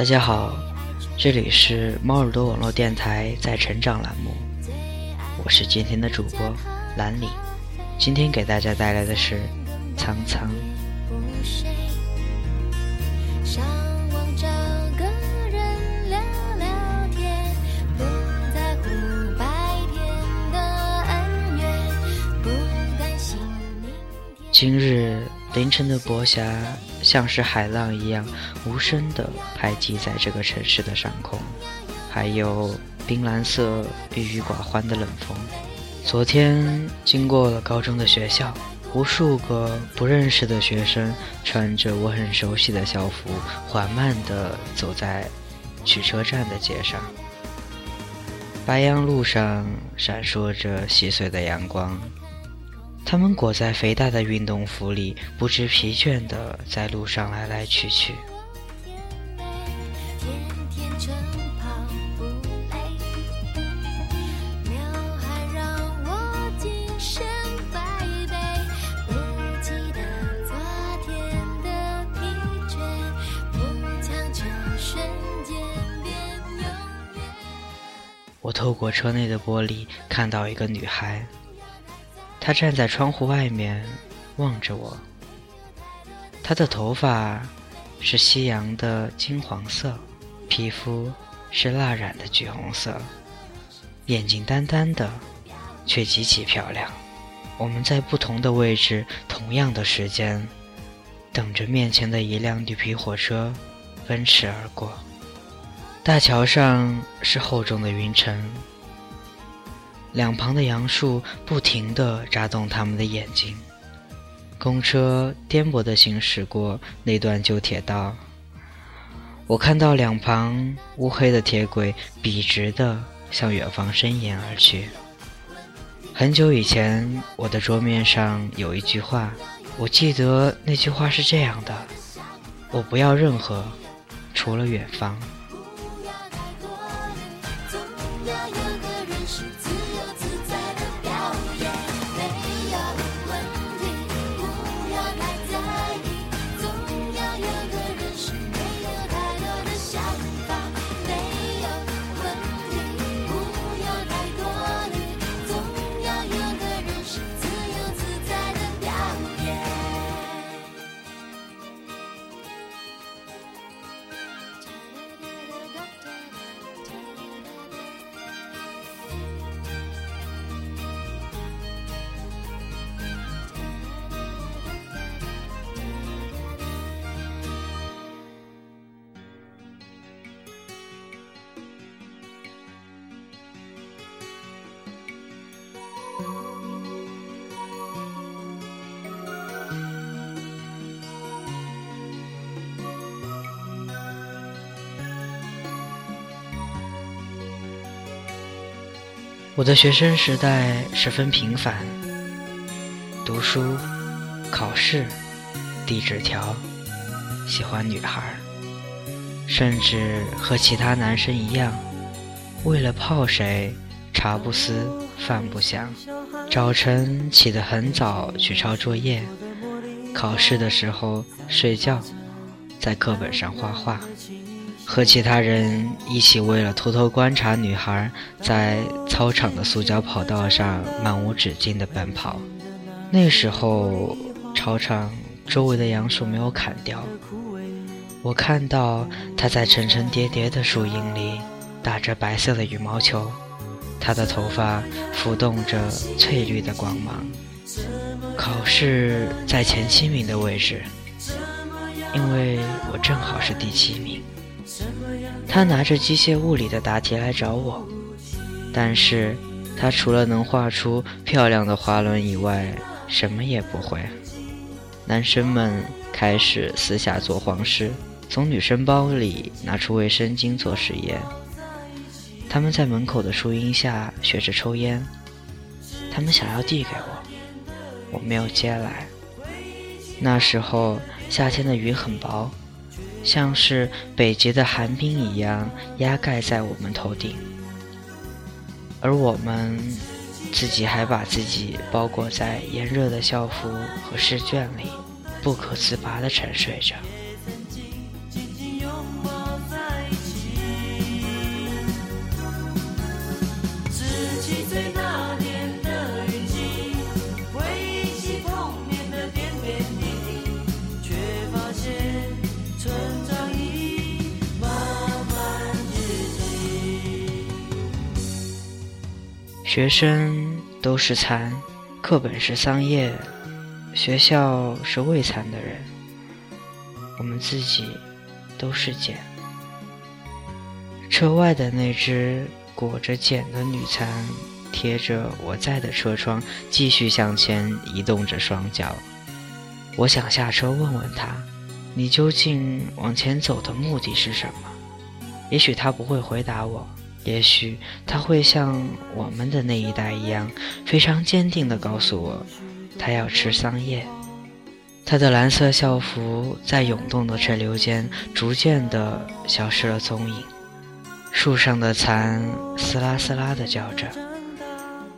大家好，这里是猫耳朵网络电台在成长栏目，我是今天的主播兰里，今天给大家带来的是《苍苍》。今日凌晨的薄霞，像是海浪一样无声地拍击在这个城市的上空，还有冰蓝色、郁郁寡欢的冷风。昨天经过了高中的学校，无数个不认识的学生穿着我很熟悉的校服，缓慢地走在去车站的街上。白杨路上闪烁着细碎的阳光。他们裹在肥大的运动服里，不知疲倦地在路上来来去去。我透过车内的玻璃看到一个女孩。他站在窗户外面，望着我。他的头发是夕阳的金黄色，皮肤是蜡染的橘红色，眼睛单单的，却极其漂亮。我们在不同的位置，同样的时间，等着面前的一辆绿皮火车奔驰而过。大桥上是厚重的云层。两旁的杨树不停地眨动他们的眼睛。公车颠簸地行驶过那段旧铁道，我看到两旁乌黑的铁轨笔直地向远方伸延而去。很久以前，我的桌面上有一句话，我记得那句话是这样的：“我不要任何，除了远方。”我的学生时代十分平凡，读书、考试、递纸条，喜欢女孩，甚至和其他男生一样，为了泡谁，茶不思饭不想，早晨起得很早去抄作业，考试的时候睡觉，在课本上画画。和其他人一起，为了偷偷观察女孩在操场的塑胶跑道上漫无止境的奔跑。那时候，操场周围的杨树没有砍掉。我看到她在层层叠叠的树荫里打着白色的羽毛球，她的头发浮动着翠绿的光芒。考试在前七名的位置，因为我正好是第七名。他拿着机械物理的答题来找我，但是他除了能画出漂亮的滑轮以外，什么也不会。男生们开始私下做黄师，从女生包里拿出卫生巾做实验。他们在门口的树荫下学着抽烟，他们想要递给我，我没有接来。那时候夏天的雨很薄。像是北极的寒冰一样压盖在我们头顶，而我们自己还把自己包裹在炎热的校服和试卷里，不可自拔地沉睡着。学生都是蚕，课本是桑叶，学校是喂蚕的人，我们自己都是茧。车外的那只裹着茧的女蚕，贴着我在的车窗，继续向前移动着双脚。我想下车问问她，你究竟往前走的目的是什么？也许她不会回答我。也许他会像我们的那一代一样，非常坚定地告诉我，他要吃桑叶。他的蓝色校服在涌动的车流间逐渐地消失了踪影。树上的蚕嘶啦嘶啦地叫着。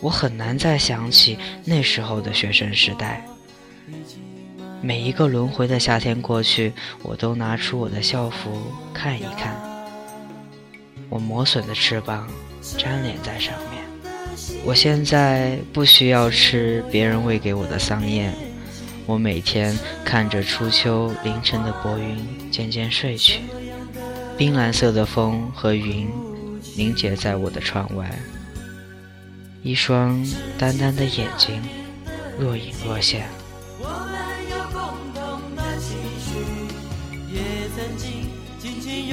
我很难再想起那时候的学生时代。每一个轮回的夏天过去，我都拿出我的校服看一看。我磨损的翅膀粘连在上面。我现在不需要吃别人喂给我的桑叶。我每天看着初秋凌晨的薄云渐渐睡去，冰蓝色的风和云凝结在我的窗外。一双淡淡的眼睛，若隐若现。七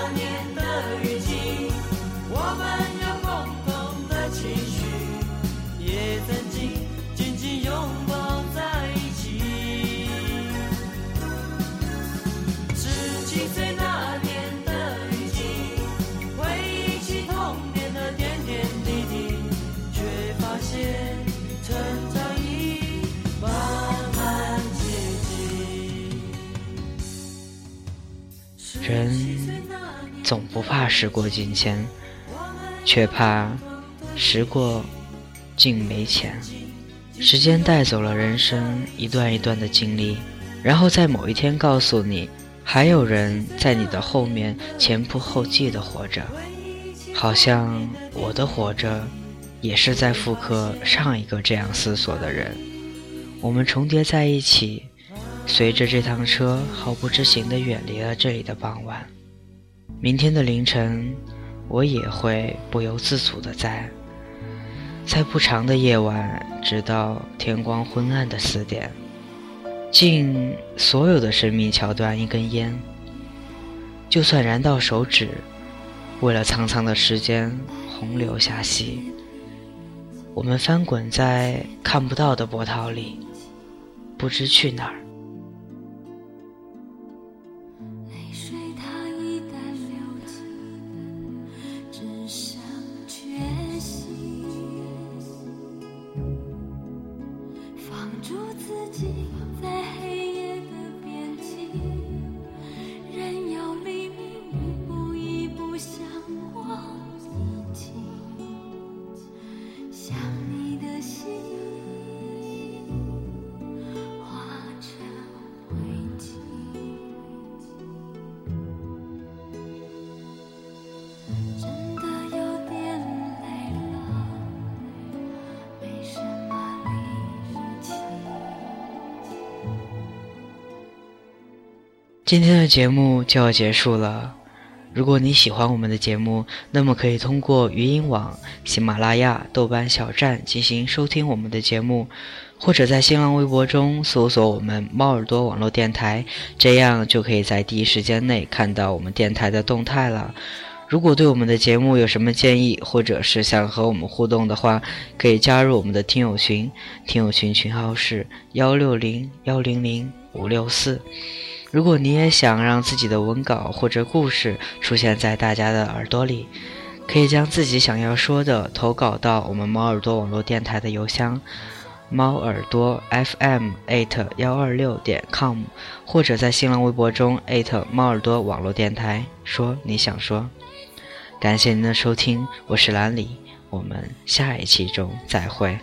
人总不怕时过境迁，却怕时过境没钱。时间带走了人生一段一段的经历，然后在某一天告诉你，还有人在你的后面前仆后继的活着，好像我的活着也是在复刻上一个这样思索的人。我们重叠在一起。随着这趟车毫不知情地远离了这里的傍晚，明天的凌晨，我也会不由自主地在，在不长的夜晚，直到天光昏暗的四点，敬所有的生命桥段一根烟，就算燃到手指，为了苍苍的时间洪流下息，我们翻滚在看不到的波涛里，不知去哪儿。今天的节目就要结束了。如果你喜欢我们的节目，那么可以通过语音网、喜马拉雅、豆瓣小站进行收听我们的节目，或者在新浪微博中搜索我们“猫耳朵网络电台”，这样就可以在第一时间内看到我们电台的动态了。如果对我们的节目有什么建议，或者是想和我们互动的话，可以加入我们的听友群，听友群群号是幺六零幺零零五六四。如果你也想让自己的文稿或者故事出现在大家的耳朵里，可以将自己想要说的投稿到我们猫耳朵网络电台的邮箱，猫耳朵 FM at 幺二六点 com，或者在新浪微博中艾特猫耳朵网络电台说你想说。感谢您的收听，我是兰里，我们下一期中再会。